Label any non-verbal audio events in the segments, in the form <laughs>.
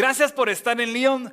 Gracias por estar en Lyon.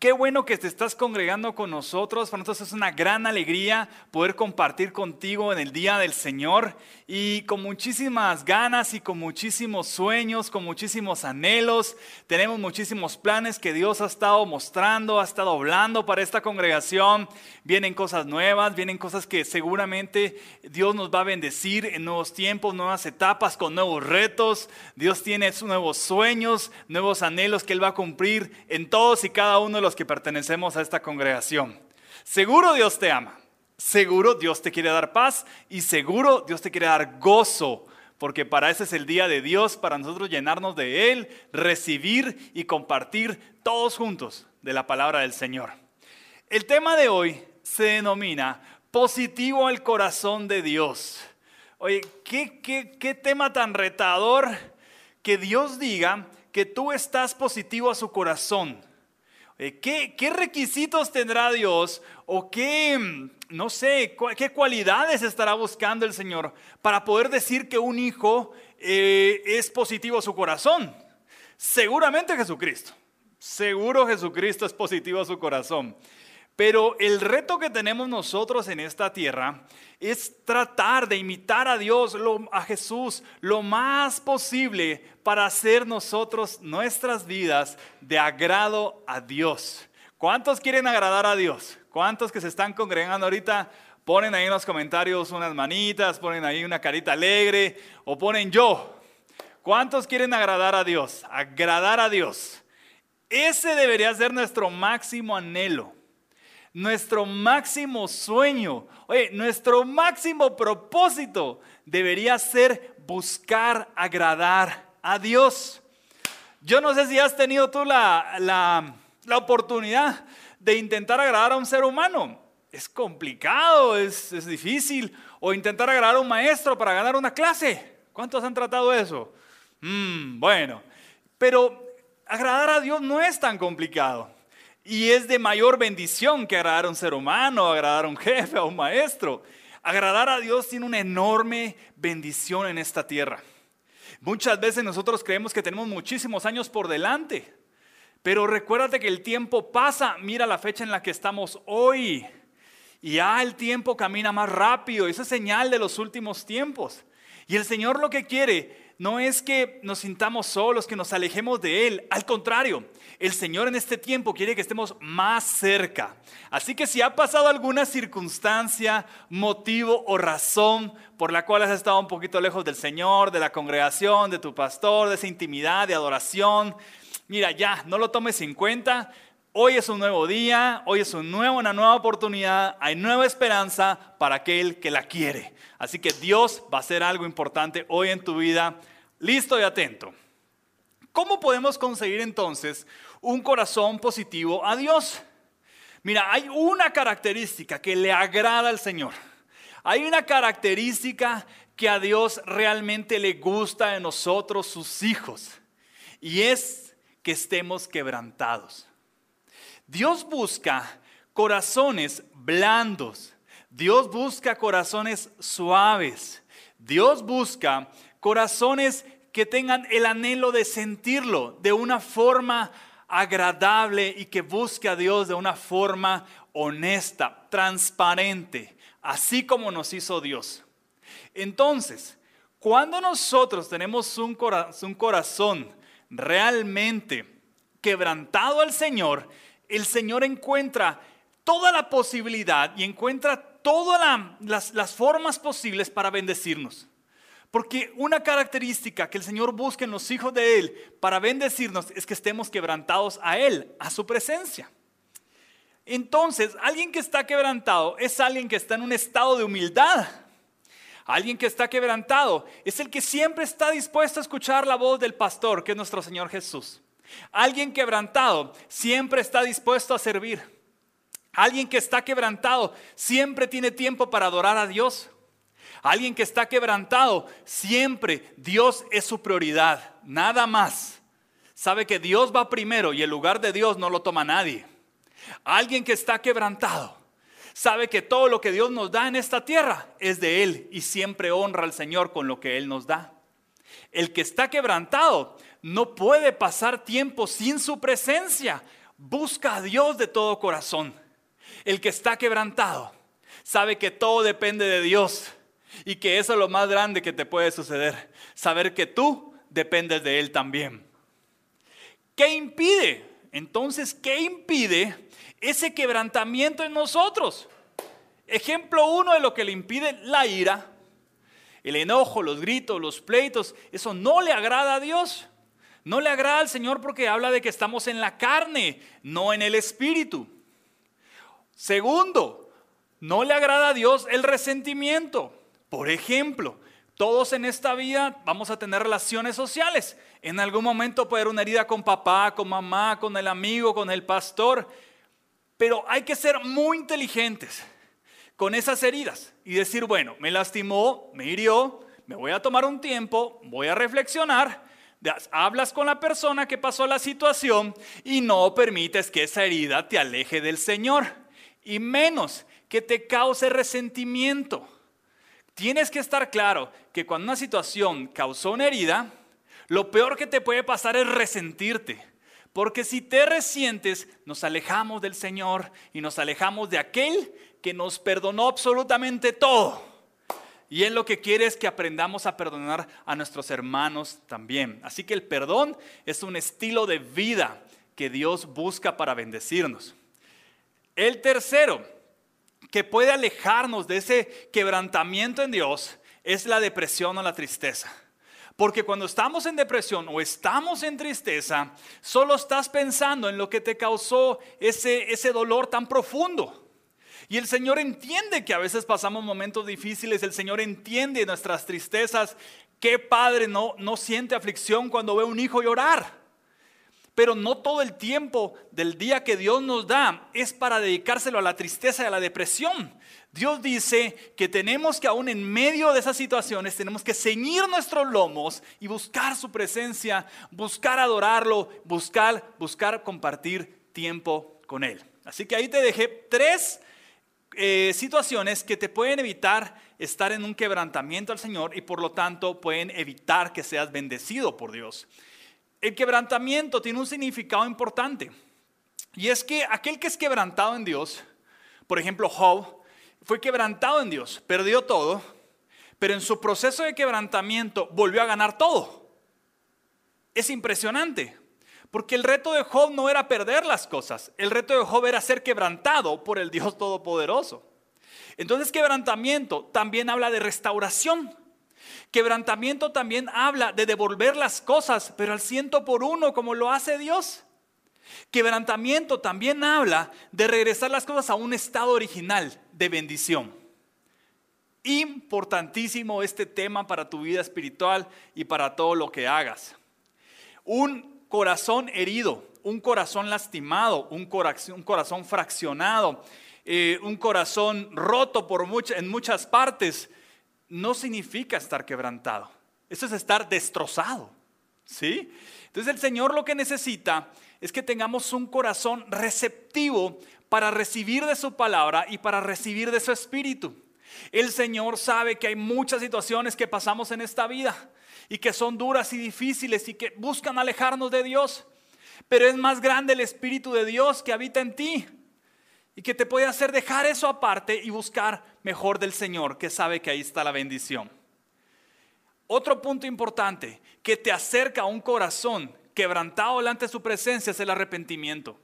Qué bueno que te estás congregando con nosotros. Para nosotros es una gran alegría poder compartir contigo en el Día del Señor y con muchísimas ganas y con muchísimos sueños, con muchísimos anhelos. Tenemos muchísimos planes que Dios ha estado mostrando, ha estado hablando para esta congregación. Vienen cosas nuevas, vienen cosas que seguramente Dios nos va a bendecir en nuevos tiempos, nuevas etapas, con nuevos retos. Dios tiene nuevos sueños, nuevos anhelos que Él va a cumplir en todos y cada uno de los que pertenecemos a esta congregación. Seguro Dios te ama, seguro Dios te quiere dar paz y seguro Dios te quiere dar gozo, porque para ese es el día de Dios, para nosotros llenarnos de Él, recibir y compartir todos juntos de la palabra del Señor. El tema de hoy se denomina positivo al corazón de Dios. Oye, ¿qué, qué, qué tema tan retador que Dios diga que tú estás positivo a su corazón. Eh, ¿Qué, requisitos tendrá Dios o qué, mm, no sé, qué cualidades estará buscando el Señor para poder decir que un hijo eh, es positivo a su corazón? Seguramente Jesucristo. Seguro Jesucristo es positivo a su corazón. Pero el reto que tenemos nosotros en esta tierra es tratar de imitar a Dios, a Jesús, lo más posible para hacer nosotros nuestras vidas de agrado a Dios. ¿Cuántos quieren agradar a Dios? ¿Cuántos que se están congregando ahorita ponen ahí en los comentarios unas manitas, ponen ahí una carita alegre o ponen yo? ¿Cuántos quieren agradar a Dios? Agradar a Dios. Ese debería ser nuestro máximo anhelo nuestro máximo sueño, oye, nuestro máximo propósito debería ser buscar agradar a Dios. Yo no sé si has tenido tú la, la, oportunidad de intentar agradar a un ser humano. Es complicado, es, es difícil. O intentar agradar a un maestro para ganar una clase. ¿Cuántos han tratado eso? Mm, bueno, pero agradar a Dios no es tan complicado. Y es de mayor bendición que agradar a un ser humano, agradar a un jefe, a un maestro. Agradar a Dios tiene una enorme bendición en esta tierra. Muchas veces nosotros creemos que tenemos muchísimos años por delante, pero recuérdate que el tiempo pasa, mira la fecha en la que estamos hoy, y ya el tiempo camina más rápido, esa es señal de los últimos tiempos. Y el Señor lo que quiere no es que nos sintamos solos, que nos alejemos de Él. Al contrario, el Señor en este tiempo quiere que estemos más cerca. Así que si ha pasado alguna circunstancia, motivo o razón por la cual has estado un poquito lejos del Señor, de la congregación, de tu pastor, de esa intimidad, de adoración, mira, ya, no lo tomes en cuenta. Hoy es un nuevo día, hoy es una nueva oportunidad, hay nueva esperanza para aquel que la quiere. Así que Dios va a hacer algo importante hoy en tu vida. Listo y atento. ¿Cómo podemos conseguir entonces un corazón positivo a Dios? Mira, hay una característica que le agrada al Señor. Hay una característica que a Dios realmente le gusta de nosotros, sus hijos. Y es que estemos quebrantados. Dios busca corazones blandos, Dios busca corazones suaves. Dios busca corazones que tengan el anhelo de sentirlo de una forma agradable y que busque a Dios de una forma honesta, transparente, así como nos hizo Dios. Entonces, cuando nosotros tenemos un, corazón realmente quebrantado al Señor, el Señor encuentra toda la posibilidad y encuentra todas las, formas posibles para bendecirnos. Porque una característica que el Señor busca en los hijos de Él para bendecirnos es que estemos quebrantados a Él, a su presencia. Entonces, alguien que está quebrantado es alguien que está en un estado de humildad. Alguien que está quebrantado es el que siempre está dispuesto a escuchar la voz del pastor, que es nuestro Señor Jesús. Alguien quebrantado siempre está dispuesto a servir. Alguien que está quebrantado siempre tiene tiempo para adorar a Dios. Alguien que está quebrantado siempre Dios es su prioridad, nada más. Sabe que Dios va primero y el lugar de Dios no lo toma nadie. Alguien que está quebrantado sabe que todo lo que Dios nos da en esta tierra es de Él y siempre honra al Señor con lo que Él nos da. El que está quebrantado no puede pasar tiempo sin su presencia. Busca a Dios de todo corazón. El que está quebrantado sabe que todo depende de Dios y que eso es lo más grande que te puede suceder. Saber que tú dependes de Él también. ¿Qué impide? Entonces, ¿qué impide ese quebrantamiento en nosotros? Ejemplo uno de lo que le impide la ira, el enojo, los gritos, los pleitos, eso no le agrada a Dios. No le agrada al Señor porque habla de que estamos en la carne, no en el espíritu. Segundo, no le agrada a Dios el resentimiento. Por ejemplo, todos en esta vida vamos a tener relaciones sociales. En algún momento puede haber una herida con papá, con mamá, con el amigo, con el pastor. Pero hay que ser muy inteligentes con esas heridas y decir, bueno, me lastimó, me hirió, me voy a tomar un tiempo, voy a reflexionar. Hablas con la persona que pasó la situación y no permites que esa herida te aleje del Señor y menos que te cause resentimiento. Tienes que estar claro que cuando una situación causó una herida, lo peor que te puede pasar es resentirte. Porque si te resientes, nos alejamos del Señor y nos alejamos de aquel que nos perdonó absolutamente todo. Y Él lo que quiere es que aprendamos a perdonar a nuestros hermanos también. Así que el perdón es un estilo de vida que Dios busca para bendecirnos. El tercero, que puede alejarnos de ese quebrantamiento en Dios es la depresión o la tristeza. Porque cuando estamos en depresión o estamos en tristeza, solo estás pensando en lo que te causó ese, ese dolor tan profundo. Y el Señor entiende que a veces pasamos momentos difíciles, el Señor entiende nuestras tristezas. ¿Qué padre no, no siente aflicción cuando ve a un hijo llorar? Pero no todo el tiempo del día que Dios nos da es para dedicárselo a la tristeza y a la depresión. Dios dice que tenemos que aún en medio de esas situaciones tenemos que ceñir nuestros lomos y buscar su presencia, buscar adorarlo, buscar, buscar compartir tiempo con Él. Así que ahí te dejé tres eh, situaciones que te pueden evitar estar en un quebrantamiento al Señor y por lo tanto pueden evitar que seas bendecido por Dios. El quebrantamiento tiene un significado importante. Y es que aquel que es quebrantado en Dios, por ejemplo Job, fue quebrantado en Dios, perdió todo, pero en su proceso de quebrantamiento volvió a ganar todo. Es impresionante, porque el reto de Job no era perder las cosas, el reto de Job era ser quebrantado por el Dios Todopoderoso. Entonces quebrantamiento también habla de restauración. Quebrantamiento también habla de devolver las cosas, pero al ciento por uno, como lo hace Dios. Quebrantamiento también habla de regresar las cosas a un estado original de bendición. Importantísimo este tema para tu vida espiritual y para todo lo que hagas. Un corazón herido, un corazón lastimado, un corazón, fraccionado, eh, un corazón roto por en muchas partes, no significa estar quebrantado. Eso es estar destrozado. ¿Sí? Entonces el Señor lo que necesita es que tengamos un corazón receptivo para recibir de su palabra y para recibir de su espíritu. El Señor sabe que hay muchas situaciones que pasamos en esta vida y que son duras y difíciles y que buscan alejarnos de Dios. Pero es más grande el Espíritu de Dios que habita en ti y que te puede hacer dejar eso aparte y buscar mejor del Señor, que sabe que ahí está la bendición. Otro punto importante que te acerca a un corazón quebrantado delante de su presencia es el arrepentimiento.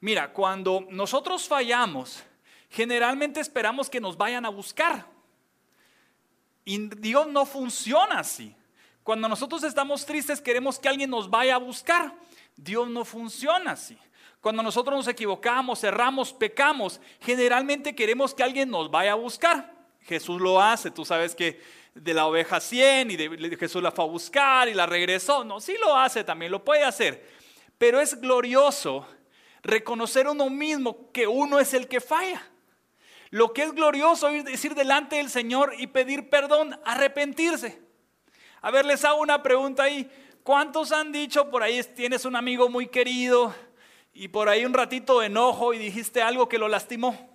Mira, cuando nosotros fallamos, generalmente esperamos que nos vayan a buscar. Y Dios no funciona así. Cuando nosotros estamos tristes queremos que alguien nos vaya a buscar. Dios no funciona así. Cuando nosotros nos equivocamos, erramos, pecamos, generalmente queremos que alguien nos vaya a buscar. Jesús lo hace, tú sabes que de la oveja 100 y de, Jesús la fue a buscar y la regresó. No, sí lo hace también, lo puede hacer. Pero es glorioso reconocer uno mismo que uno es el que falla. Lo que es glorioso es decir delante del Señor y pedir perdón, arrepentirse. A ver, les hago una pregunta ahí. ¿Cuántos han dicho por ahí tienes un amigo muy querido? y por ahí un ratito de enojo y dijiste algo que lo lastimó.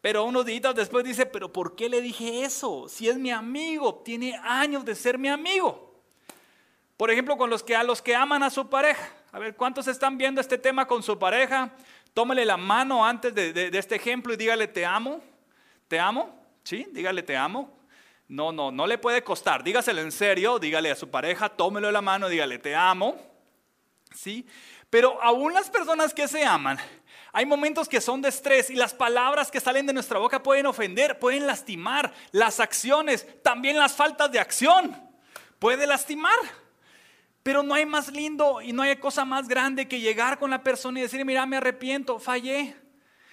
Pero unos días después dice, pero ¿por qué le dije eso? Si es mi amigo, tiene años de ser mi amigo. Por ejemplo, con los que a los que aman a su pareja. A ver, ¿cuántos están viendo este tema con su pareja? Tómele la mano antes de, de este ejemplo y dígale te amo. ¿Te amo? Sí, dígale te amo. No, no, no le puede costar. Dígaselo en serio, dígale a su pareja, tómelo la mano, dígale te amo. ¿Sí? Pero aún las personas que se aman, hay momentos que son de estrés y las palabras que salen de nuestra boca pueden ofender, pueden lastimar. Las acciones, también las faltas de acción, puede lastimar. Pero no hay más lindo y no hay cosa más grande que llegar con la persona y decir, mira, me arrepiento, fallé.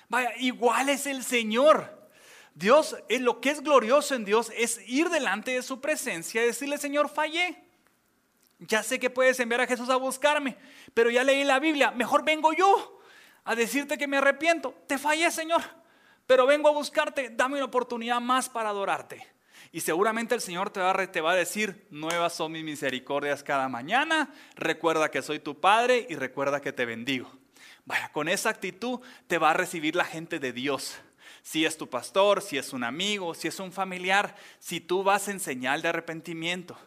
Vaya, igual es el Señor. Dios, eh, lo que es glorioso en Dios es ir delante de su presencia y decirle, Señor, fallé. Ya sé que puedes enviar a Jesús a buscarme, pero ya leí la Biblia, mejor vengo yo a decirte que me arrepiento. Te fallé, Señor, pero vengo a buscarte, dame una oportunidad más para adorarte. Y seguramente el Señor te va, te va a decir, nuevas son mis misericordias cada mañana, recuerda que soy tu Padre y recuerda que te bendigo. Vaya, con esa actitud te va a recibir la gente de Dios. Si es tu pastor, si es un amigo, si es un familiar, si tú vas en señal de arrepentimiento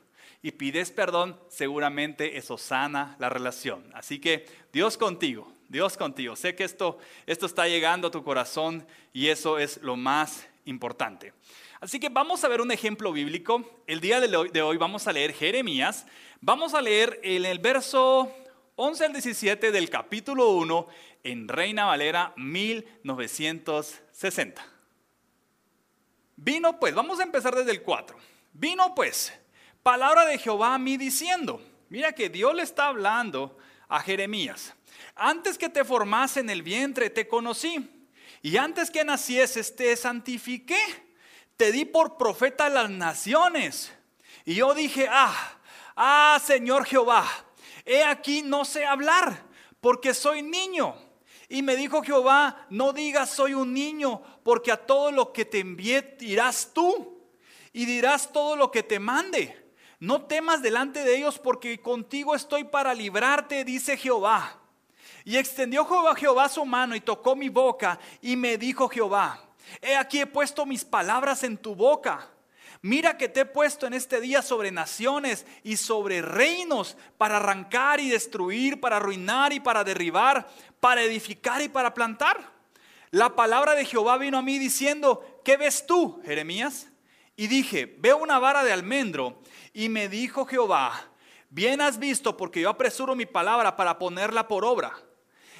y pides perdón, seguramente eso sana la relación. Así que Dios contigo, Dios contigo. Sé que esto, esto está llegando a tu corazón y eso es lo más importante. Así que vamos a ver un ejemplo bíblico. El día de hoy, vamos a leer Jeremías. Vamos a leer en el verso 11 al 17 del capítulo 1 en Reina Valera 1960. Vino pues, vamos a empezar desde el 4. Vino pues, palabra de Jehová a mí diciendo, mira que Dios le está hablando a Jeremías. Antes que te formase en el vientre te conocí, y antes que nacieses te santifiqué, te di por profeta a las naciones. Y yo dije, ah, ah, Señor Jehová, he aquí no sé hablar, porque soy niño. Y me dijo Jehová, no digas soy un niño, porque a todo lo que te envié irás tú y dirás todo lo que te mande. No temas delante de ellos, porque contigo estoy para librarte, dice Jehová. Y extendió Jehová, Jehová su mano y tocó mi boca y me dijo Jehová, he aquí he puesto mis palabras en tu boca. Mira que te he puesto en este día sobre naciones y sobre reinos para arrancar y destruir, para arruinar y para derribar, para edificar y para plantar. La palabra de Jehová vino a mí diciendo, ¿qué ves tú, Jeremías? Y dije, veo una vara de almendro. Y me dijo Jehová, bien has visto porque yo apresuro mi palabra para ponerla por obra.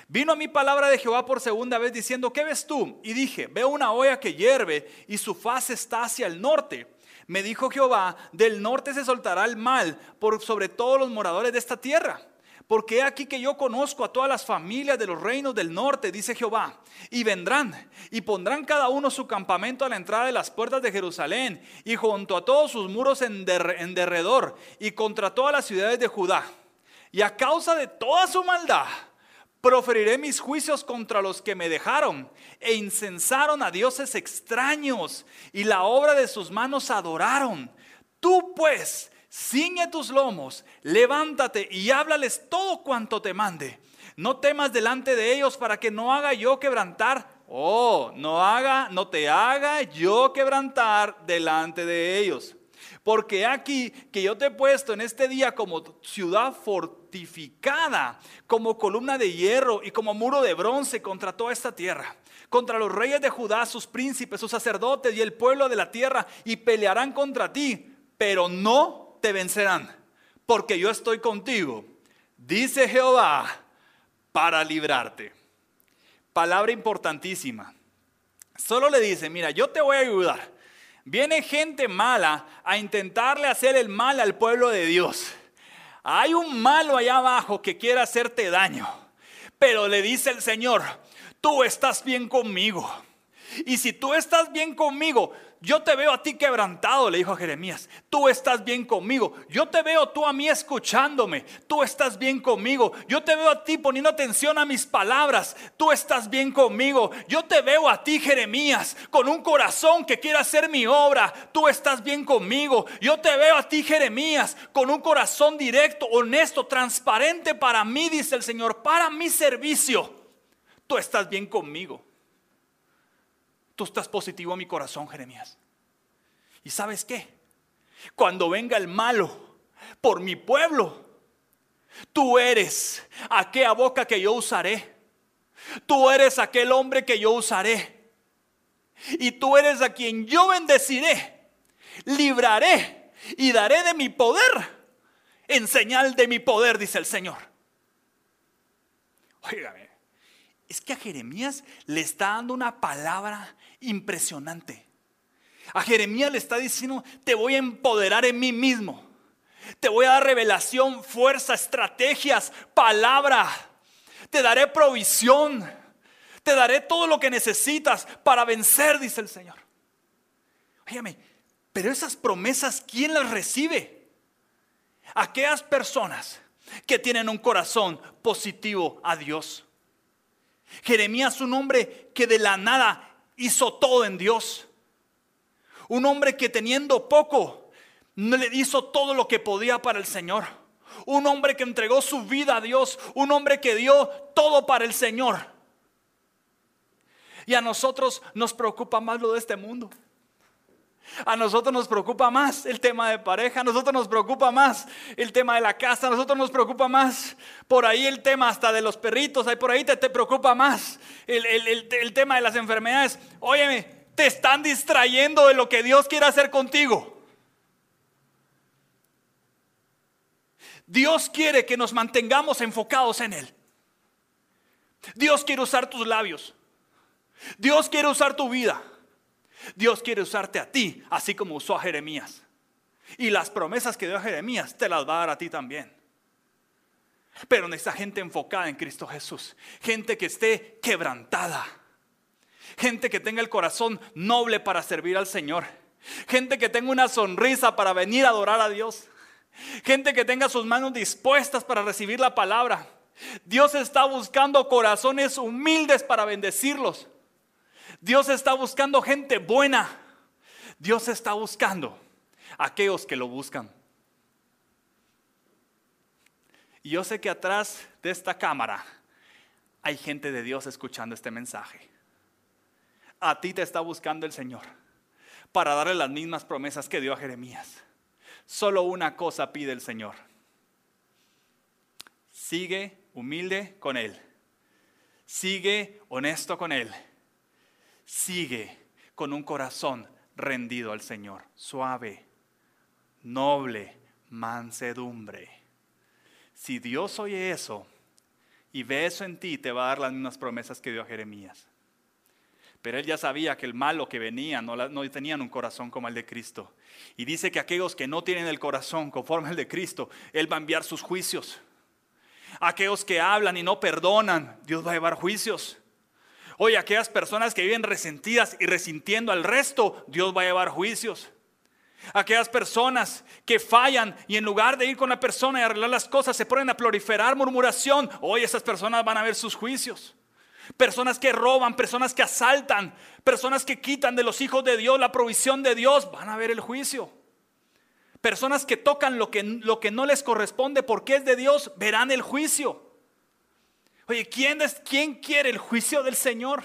Vino a mi palabra de Jehová por segunda vez diciendo, ¿qué ves tú? Y dije, veo una olla que hierve y su faz está hacia el norte. Me dijo Jehová, del norte se soltará el mal por sobre todos los moradores de esta tierra. Porque aquí que yo conozco a todas las familias de los reinos del norte, dice Jehová, y vendrán y pondrán cada uno su campamento a la entrada de las puertas de Jerusalén y junto a todos sus muros en, en derredor y contra todas las ciudades de Judá. Y a causa de toda su maldad, Proferiré mis juicios contra los que me dejaron e incensaron a dioses extraños y la obra de sus manos adoraron. Tú pues, ciñe tus lomos, levántate y háblales todo cuanto te mande. No temas delante de ellos para que no haga yo quebrantar. Oh, no haga, no te haga yo quebrantar delante de ellos. Porque aquí que yo te he puesto en este día como ciudad fortificada, como columna de hierro y como muro de bronce contra toda esta tierra. Contra los reyes de Judá, sus príncipes, sus sacerdotes y el pueblo de la tierra, y pelearán contra ti, pero no te vencerán, porque yo estoy contigo, dice Jehová, para librarte. Palabra importantísima. Solo le dice, mira, yo te voy a ayudar Viene gente mala a intentarle hacer el mal al pueblo de Dios. Hay un malo allá abajo que quiere hacerte daño. Pero le dice el Señor, tú estás bien conmigo. Y si tú estás bien conmigo, yo te veo a ti quebrantado, le dijo a Jeremías. Tú estás bien conmigo. Yo te veo tú a mí escuchándome. Tú estás bien conmigo. Yo te veo a ti poniendo atención a mis palabras. Tú estás bien conmigo. Yo te veo a ti, Jeremías, con un corazón que quiere hacer mi obra. Tú estás bien conmigo. Yo te veo a ti, Jeremías, con un corazón directo, honesto, transparente para mí, dice el Señor, para mi servicio. Tú estás bien conmigo. Tú estás positivo a mi corazón, Jeremías. ¿Y sabes qué? Cuando venga el malo por mi pueblo, Tú eres aquella boca que yo usaré. Tú eres aquel hombre que yo usaré. Y tú eres a quien yo bendeciré, libraré y daré de mi poder en señal de mi poder, dice el Señor. Óigame, es que a Jeremías le está dando una palabra impresionante. A Jeremías le está diciendo, te voy a empoderar en mí mismo. Te voy a dar revelación, fuerza, estrategias, palabra. Te daré provisión. Te daré todo lo que necesitas para vencer, dice el Señor. Óigame, pero esas promesas, ¿quién las recibe? Aquellas personas que tienen un corazón positivo a Dios. Jeremías, un hombre que de la nada hizo todo en Dios. Un hombre que teniendo poco, le hizo todo lo que podía para el Señor. Un hombre que entregó su vida a Dios. Un hombre que dio todo para el Señor. Y a nosotros nos preocupa más lo de este mundo. A nosotros nos preocupa más el tema de pareja, a nosotros nos preocupa más el tema de la casa, a nosotros nos preocupa más por ahí el tema hasta de los perritos, ahí por ahí te, te preocupa más el, el tema de las enfermedades. Óyeme, te están distrayendo de lo que Dios quiere hacer contigo. Dios quiere que nos mantengamos enfocados en Él. Dios quiere usar tus labios. Dios quiere usar tu vida. Dios quiere usarte a ti, así como usó a Jeremías. Y las promesas que dio a Jeremías te las va a dar a ti también. Pero necesita gente enfocada en Cristo Jesús. Gente que esté quebrantada. Gente que tenga el corazón noble para servir al Señor. Gente que tenga una sonrisa para venir a adorar a Dios. Gente que tenga sus manos dispuestas para recibir la palabra. Dios está buscando corazones humildes para bendecirlos. Dios está buscando gente buena. Dios está buscando aquellos que lo buscan. Y yo sé que atrás de esta cámara hay gente de Dios escuchando este mensaje. A ti te está buscando el Señor para darle las mismas promesas que dio a Jeremías. Solo una cosa pide el Señor. Sigue humilde con Él. Sigue honesto con Él sigue con un corazón rendido al Señor, suave, noble, mansedumbre. Si Dios oye eso y ve eso en ti, te va a dar las mismas promesas que dio a Jeremías. Pero él ya sabía que el malo que venía no, tenían un corazón como el de Cristo. Y dice que aquellos que no tienen el corazón conforme al de Cristo, Él va a enviar sus juicios. Aquellos que hablan y no perdonan, Dios va a llevar juicios. Oye, aquellas personas que viven resentidas y resintiendo al resto, Dios va a llevar juicios. Aquellas personas que fallan y en lugar de ir con la persona y arreglar las cosas, se ponen a proliferar murmuración. Hoy esas personas van a ver sus juicios. Personas que roban, personas que asaltan, personas que quitan de los hijos de Dios la provisión de Dios, van a ver el juicio. Personas que tocan lo que, lo que no les corresponde porque es de Dios, verán el juicio. Oye, ¿quién, es, ¿quién quiere el juicio del Señor?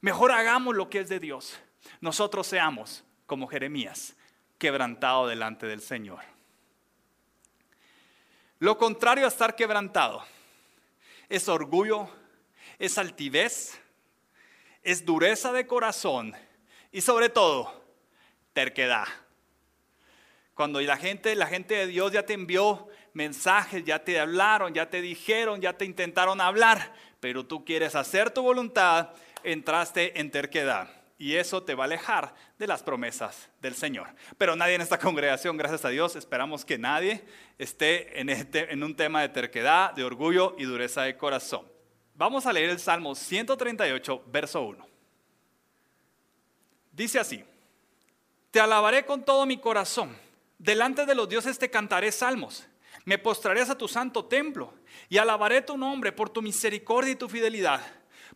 Mejor hagamos lo que es de Dios. Nosotros seamos como Jeremías, quebrantado delante del Señor. Lo contrario a estar quebrantado es orgullo, es altivez, es dureza de corazón y sobre todo terquedad. Cuando la gente, la gente de Dios ya te envió mensajes, ya te hablaron, ya te dijeron, ya te intentaron hablar, pero tú quieres hacer tu voluntad, entraste en terquedad. Y eso te va a alejar de las promesas del Señor. Pero nadie en esta congregación, gracias a Dios, esperamos que nadie esté en, este, en un tema de terquedad, de orgullo y dureza de corazón. Vamos a leer el Salmo 138, verso 1. Dice así, te alabaré con todo mi corazón, delante de los dioses te cantaré salmos me postraré a tu santo templo y alabaré tu nombre por tu misericordia y tu fidelidad,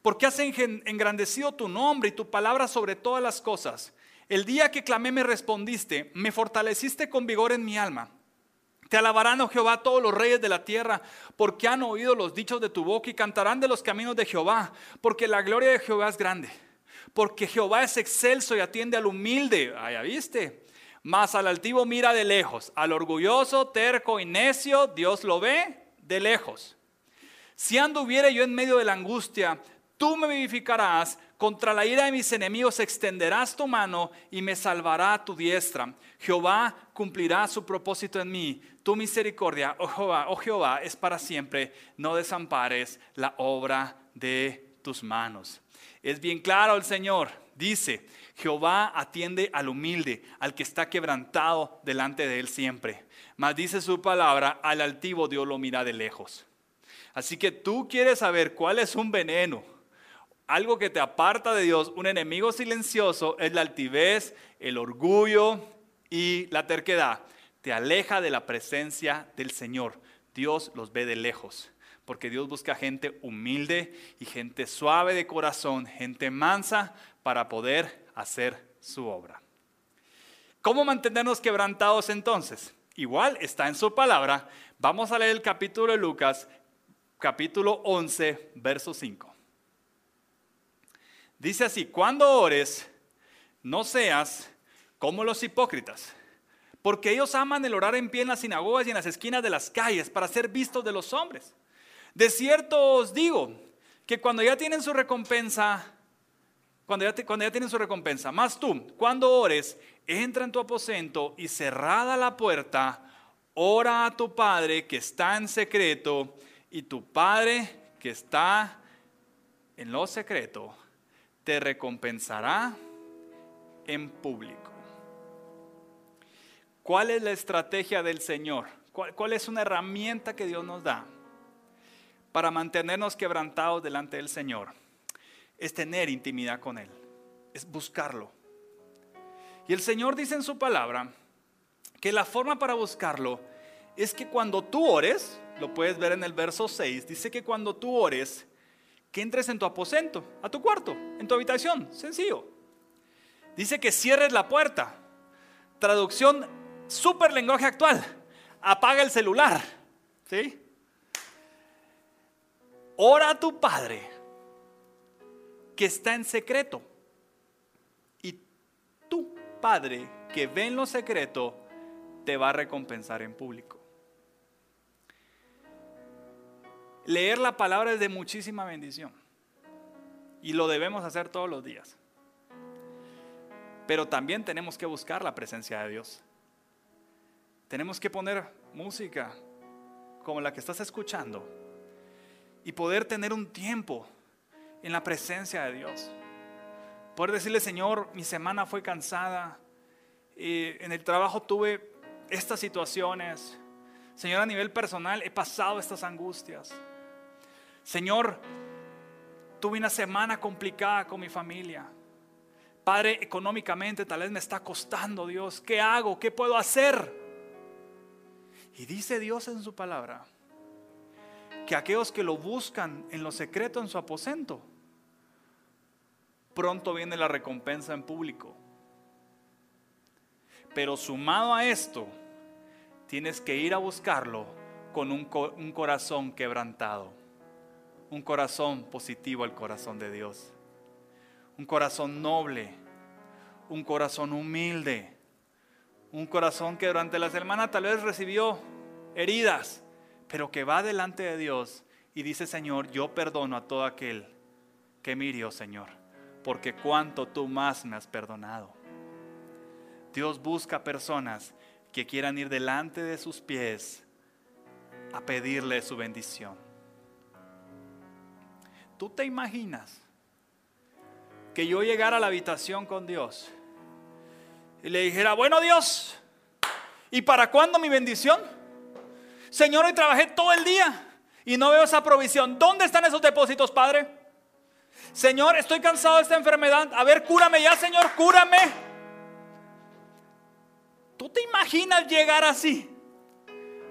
porque has engrandecido tu nombre y tu palabra sobre todas las cosas. El día que clamé me respondiste, me fortaleciste con vigor en mi alma. Te alabarán, oh Jehová, todos los reyes de la tierra, porque han oído los dichos de tu boca y cantarán de los caminos de Jehová, porque la gloria de Jehová es grande, porque Jehová es excelso y atiende al humilde. Allá viste, Mas al altivo mira de lejos, al orgulloso, terco y necio, Dios lo ve de lejos. Si anduviere yo en medio de la angustia, tú me vivificarás, contra la ira de mis enemigos extenderás tu mano y me salvará tu diestra. Jehová cumplirá su propósito en mí. Tu misericordia, oh Jehová, oh Jehová, es para siempre. No desampares la obra de tus manos. Es bien claro el Señor. Dice, Jehová atiende al humilde, al que está quebrantado delante de él siempre. Mas dice su palabra, al altivo Dios lo mira de lejos. Así que tú quieres saber cuál es un veneno, algo que te aparta de Dios, un enemigo silencioso, es la altivez, el orgullo y la terquedad. Te aleja de la presencia del Señor. Dios los ve de lejos, porque Dios busca gente humilde y gente suave de corazón, gente mansa para poder hacer su obra. ¿Cómo mantenernos quebrantados entonces? Igual está en su palabra. Vamos a leer el capítulo de Lucas, capítulo 11, verso 5. Dice así, cuando ores, no seas como los hipócritas, porque ellos aman el orar en pie en las sinagogas y en las esquinas de las calles para ser vistos de los hombres. De cierto os digo que cuando ya tienen su recompensa, cuando ya, tienen su recompensa, más tú, cuando ores, entra en tu aposento y cerrada la puerta, ora a tu Padre que está en secreto y tu Padre que está en lo secreto te recompensará en público. ¿Cuál es la estrategia del Señor? ¿Cuál, es una herramienta que Dios nos da para mantenernos quebrantados delante del Señor? Es tener intimidad con Él, es buscarlo. Y el Señor dice en su palabra que la forma para buscarlo es que cuando tú ores, lo puedes ver en el verso 6, dice que cuando tú ores, que entres en tu aposento, a tu cuarto, en tu habitación, sencillo. Dice que cierres la puerta. Traducción super lenguaje actual. Apaga el celular. ¿Sí? Ora a tu Padre que está en secreto. Y tu Padre que ve en lo secreto te va a recompensar en público. Leer la palabra es de muchísima bendición. Y lo debemos hacer todos los días. Pero también tenemos que buscar la presencia de Dios. Tenemos que poner música como la que estás escuchando y poder tener un tiempo en la presencia de Dios. Poder decirle, Señor, mi semana fue cansada, y en el trabajo tuve estas situaciones. Señor, a nivel personal he pasado estas angustias. Señor, tuve una semana complicada con mi familia. Padre, económicamente tal vez me está costando, Dios. ¿Qué hago? ¿Qué puedo hacer? Y dice Dios en su palabra que aquellos que lo buscan en lo secreto en su aposento, pronto viene la recompensa en público. Pero sumado a esto, tienes que ir a buscarlo con un, corazón quebrantado un corazón positivo al corazón de Dios. Un corazón noble, un corazón humilde, un corazón que durante la semana tal vez recibió heridas, pero que va delante de Dios y dice, Señor, yo perdono a todo aquel que me hirió, Señor, porque cuánto tú más me has perdonado. Dios busca personas que quieran ir delante de sus pies a pedirle su bendición. ¿Tú te imaginas que yo llegara a la habitación con Dios y le dijera, bueno Dios, ¿y para cuándo mi bendición? Señor, hoy trabajé todo el día y no veo esa provisión. ¿Dónde están esos depósitos, Padre? Señor, estoy cansado de esta enfermedad. A ver, cúrame ya, Señor, cúrame. ¿Tú te imaginas llegar así?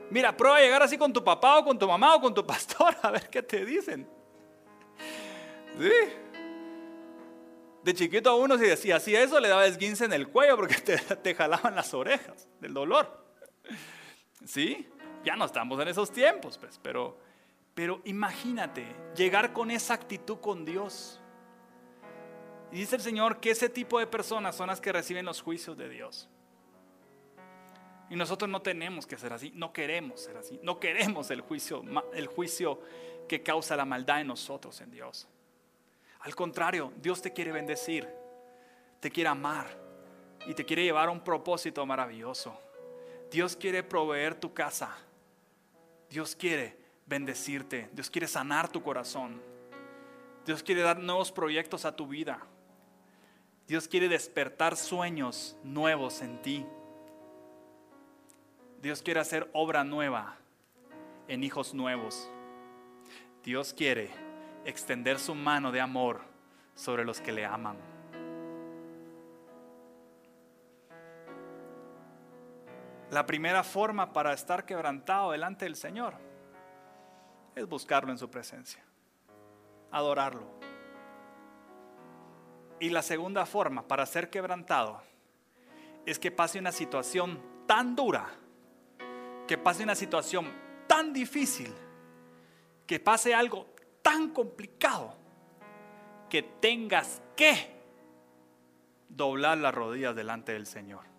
Mira, prueba a llegar así con tu papá o con tu mamá o con tu <laughs> pastor, a ver qué te dicen. ¿Sí? De chiquito a uno, si hacía eso, le daba esguince en el cuello porque <laughs> te, jalaban las orejas del dolor. ¿Sí? Ya no estamos en esos tiempos, pues, pero, pero imagínate llegar con esa actitud con Dios. Y dice el Señor que ese tipo de personas son las que reciben los juicios de Dios. Y nosotros no tenemos que ser así, no queremos ser así, no queremos el juicio, el juicio que causa la maldad en nosotros, en Dios. Al contrario, Dios te quiere bendecir, te quiere amar y te quiere llevar a un propósito maravilloso. Dios quiere proveer tu casa. Dios quiere bendecirte. Dios quiere sanar tu corazón. Dios quiere dar nuevos proyectos a tu vida. Dios quiere despertar sueños nuevos en ti. Dios quiere hacer obra nueva en hijos nuevos. Dios quiere extender su mano de amor sobre los que le aman. La primera forma para estar quebrantado delante del Señor es buscarlo en su presencia, adorarlo. Y la segunda forma para ser quebrantado es que pase una situación tan dura, que pase una situación tan difícil, que pase algo tan complicado, que tengas que doblar las rodillas delante del Señor.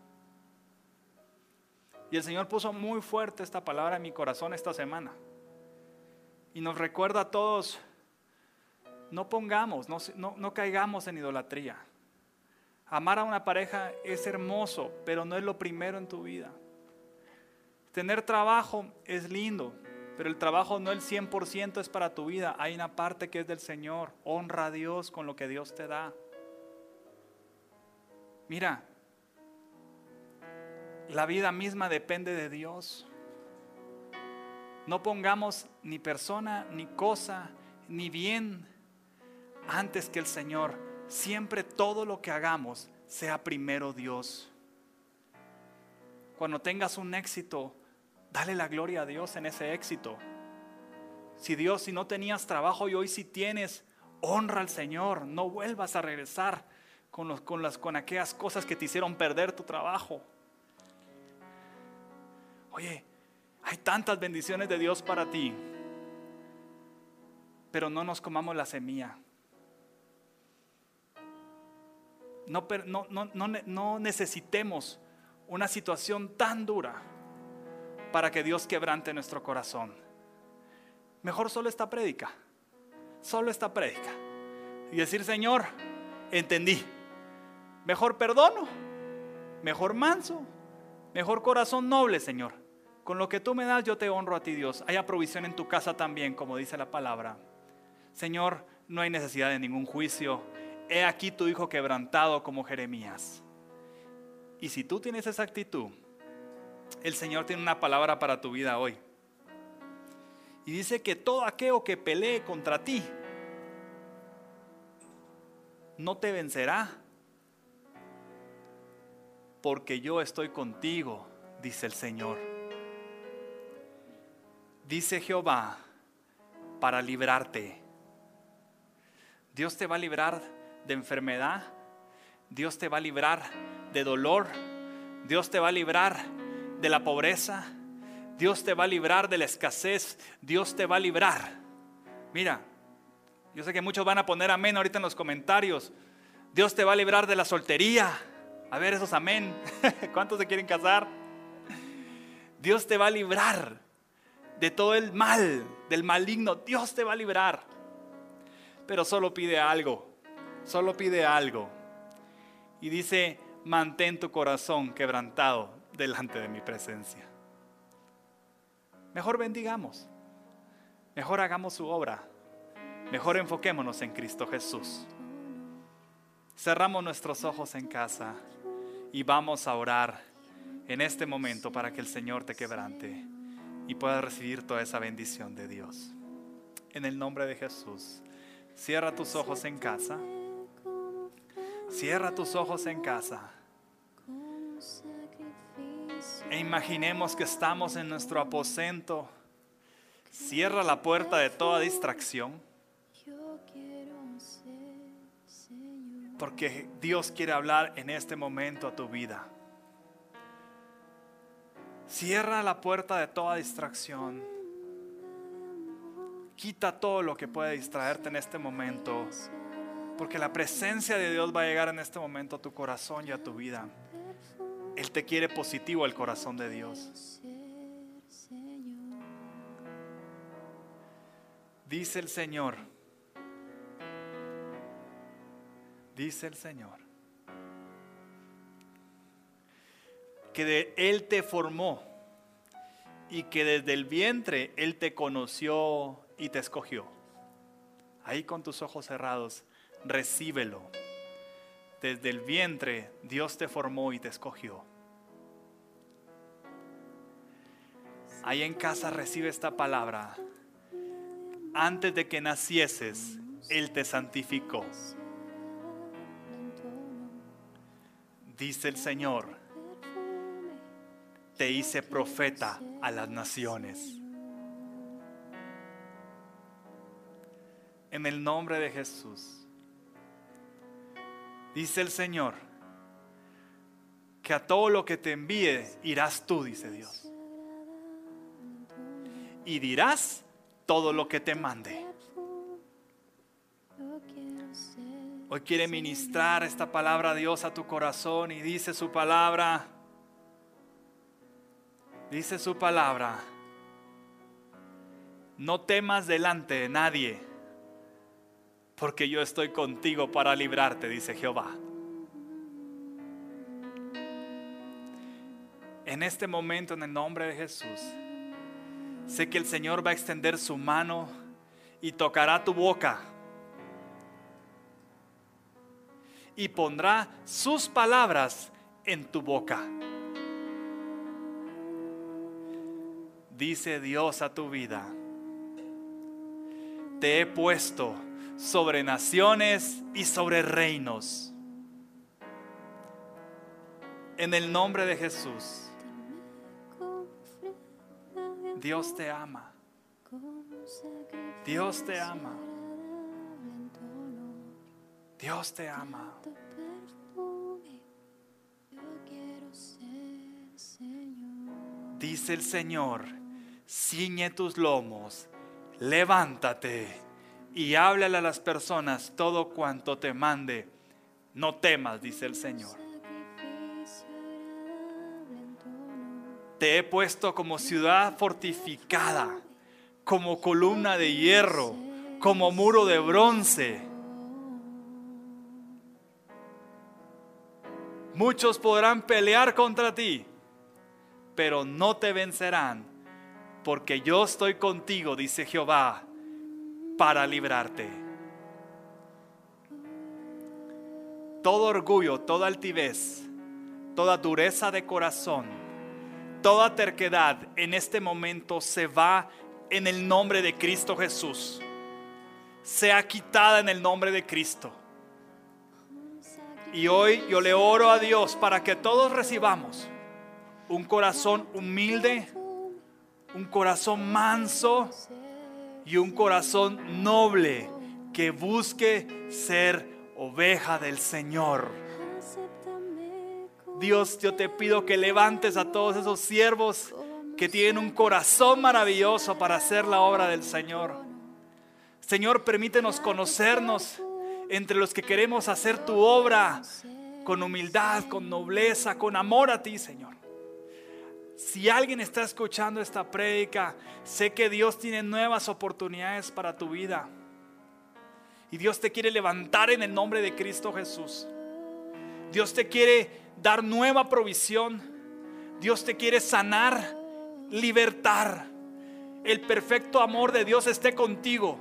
Y el Señor puso muy fuerte esta palabra en mi corazón esta semana. Y nos recuerda a todos, no pongamos, no, caigamos en idolatría. Amar a una pareja es hermoso, pero no es lo primero en tu vida. Tener trabajo es lindo, pero el trabajo no el 100% es para tu vida. Hay una parte que es del Señor. Honra a Dios con lo que Dios te da. Mira, la vida misma depende de Dios. No pongamos ni persona, ni cosa, ni bien antes que el Señor. Siempre todo lo que hagamos sea primero Dios. Cuando tengas un éxito, dale la gloria a Dios en ese éxito. Si Dios, si no tenías trabajo y hoy sí tienes, honra al Señor. No vuelvas a regresar con, con, las, con aquellas cosas que te hicieron perder tu trabajo. Oye, hay tantas bendiciones de Dios para ti, pero no nos comamos la semilla. No, no, necesitemos una situación tan dura para que Dios quebrante nuestro corazón. Mejor solo esta prédica, solo esta prédica. Y decir, Señor, entendí. Mejor perdono, mejor manso, mejor corazón noble, Señor. Con lo que tú me das, yo te honro a ti, Dios. Haya provisión en tu casa también, como dice la palabra. Señor, no hay necesidad de ningún juicio. He aquí tu hijo quebrantado como Jeremías. Y si tú tienes esa actitud, el Señor tiene una palabra para tu vida hoy. Y dice que todo aquello que pelee contra ti no te vencerá, porque yo estoy contigo, dice el Señor dice Jehová, para librarte. Dios te va a librar de enfermedad, Dios te va a librar de dolor, Dios te va a librar de la pobreza, Dios te va a librar de la escasez, Dios te va a librar. Mira, yo sé que muchos van a poner amén ahorita en los comentarios. Dios te va a librar de la soltería. A ver esos amén. <laughs> ¿Cuántos se quieren casar? Dios te va a librar de todo el mal, del maligno. Dios te va a librar. Pero solo pide algo, solo pide algo. Y dice, mantén tu corazón quebrantado delante de mi presencia. Mejor bendigamos, mejor hagamos su obra, mejor enfoquémonos en Cristo Jesús. Cerramos nuestros ojos en casa y vamos a orar en este momento para que el Señor te quebrante y puedas recibir toda esa bendición de Dios. En el nombre de Jesús, cierra tus ojos en casa. Cierra tus ojos en casa. E imaginemos que estamos en nuestro aposento. Cierra la puerta de toda distracción. Porque Dios quiere hablar en este momento a tu vida. Cierra la puerta de toda distracción. Quita todo lo que puede distraerte en este momento. Porque la presencia de Dios va a llegar en este momento a tu corazón y a tu vida. Él te quiere positivo al corazón de Dios. Dice el Señor, dice el Señor, que de Él te formó y que desde el vientre Él te conoció y te escogió. Ahí con tus ojos cerrados, recíbelo. Desde el vientre Dios te formó y te escogió. Ahí en casa recibe esta palabra. Antes de que nacieses, Él te santificó. Dice el Señor, te hice profeta a las naciones. En el nombre de Jesús. Dice el Señor, que a todo lo que te envíe irás tú, dice Dios. Y dirás todo lo que te mande. Hoy quiere ministrar esta palabra a Dios a tu corazón y dice su palabra, dice su palabra, no temas delante de nadie porque yo estoy contigo para librarte, dice Jehová. En este momento, en el nombre de Jesús, sé que el Señor va a extender su mano y tocará tu boca y pondrá sus palabras en tu boca. Dice Dios a tu vida, te he puesto sobre naciones y sobre reinos. En el nombre de Jesús. Dios te ama. Dios te ama. Dios te ama. Dice el Señor, ciñe tus lomos, levántate y háblale a las personas todo cuanto te mande. No temas, dice el Señor. Te he puesto como ciudad fortificada, como columna de hierro, como muro de bronce. Muchos podrán pelear contra ti, pero no te vencerán, porque yo estoy contigo, dice Jehová para librarte. Todo orgullo, toda altivez, toda dureza de corazón, toda terquedad en este momento se va en el nombre de Cristo Jesús. Sea quitada en el nombre de Cristo. Y hoy yo le oro a Dios para que todos recibamos un corazón humilde, un corazón manso, y un corazón noble que busque ser oveja del Señor. Dios, yo te pido que levantes a todos esos siervos que tienen un corazón maravilloso para hacer la obra del Señor. Señor, permítenos conocernos entre los que queremos hacer tu obra con humildad, con nobleza, con amor a ti, Señor. Si alguien está escuchando esta prédica, sé que Dios tiene nuevas oportunidades para tu vida. Y Dios te quiere levantar en el nombre de Cristo Jesús. Dios te quiere dar nueva provisión. Dios te quiere sanar, libertar. El perfecto amor de Dios esté contigo.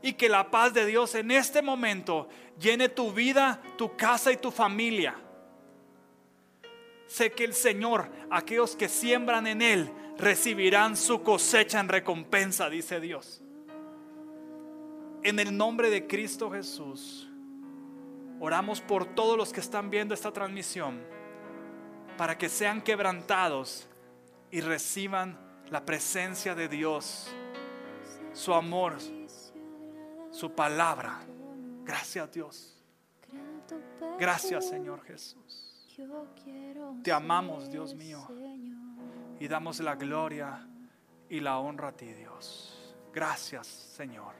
Y que la paz de Dios en este momento llene tu vida, tu casa y tu familia. Sé que el Señor, aquellos que siembran en Él, recibirán su cosecha en recompensa, dice Dios. En el nombre de Cristo Jesús, oramos por todos los que están viendo esta transmisión, para que sean quebrantados y reciban la presencia de Dios, su amor, su palabra. Gracias Dios. Gracias Señor Jesús. Te amamos, Dios mío, y damos la gloria y la honra a ti, Dios. Gracias, Señor.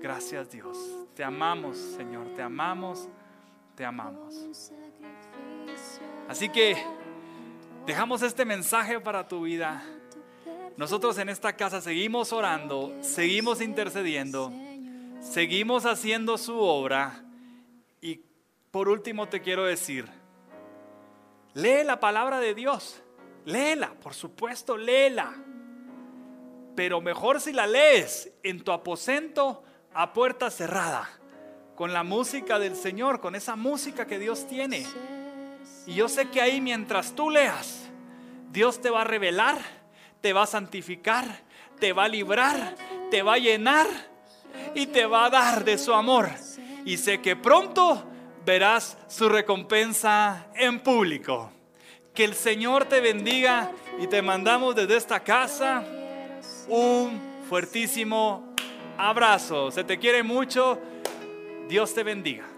Gracias, Dios. Te amamos, Señor. Te amamos, te amamos. Así que dejamos este mensaje para tu vida. Nosotros en esta casa seguimos orando, seguimos intercediendo, seguimos haciendo su obra. Y por último te quiero decir, lee la palabra de Dios, léela, por supuesto, léela. Pero mejor si la lees en tu aposento a puerta cerrada, con la música del Señor, con esa música que Dios tiene. Y yo sé que ahí mientras tú leas, Dios te va a revelar, te va a santificar, te va a librar, te va a llenar y te va a dar de su amor. Y sé que pronto verás su recompensa en público. Que el Señor te bendiga y te mandamos desde esta casa un fuertísimo abrazo. Se te quiere mucho. Dios te bendiga.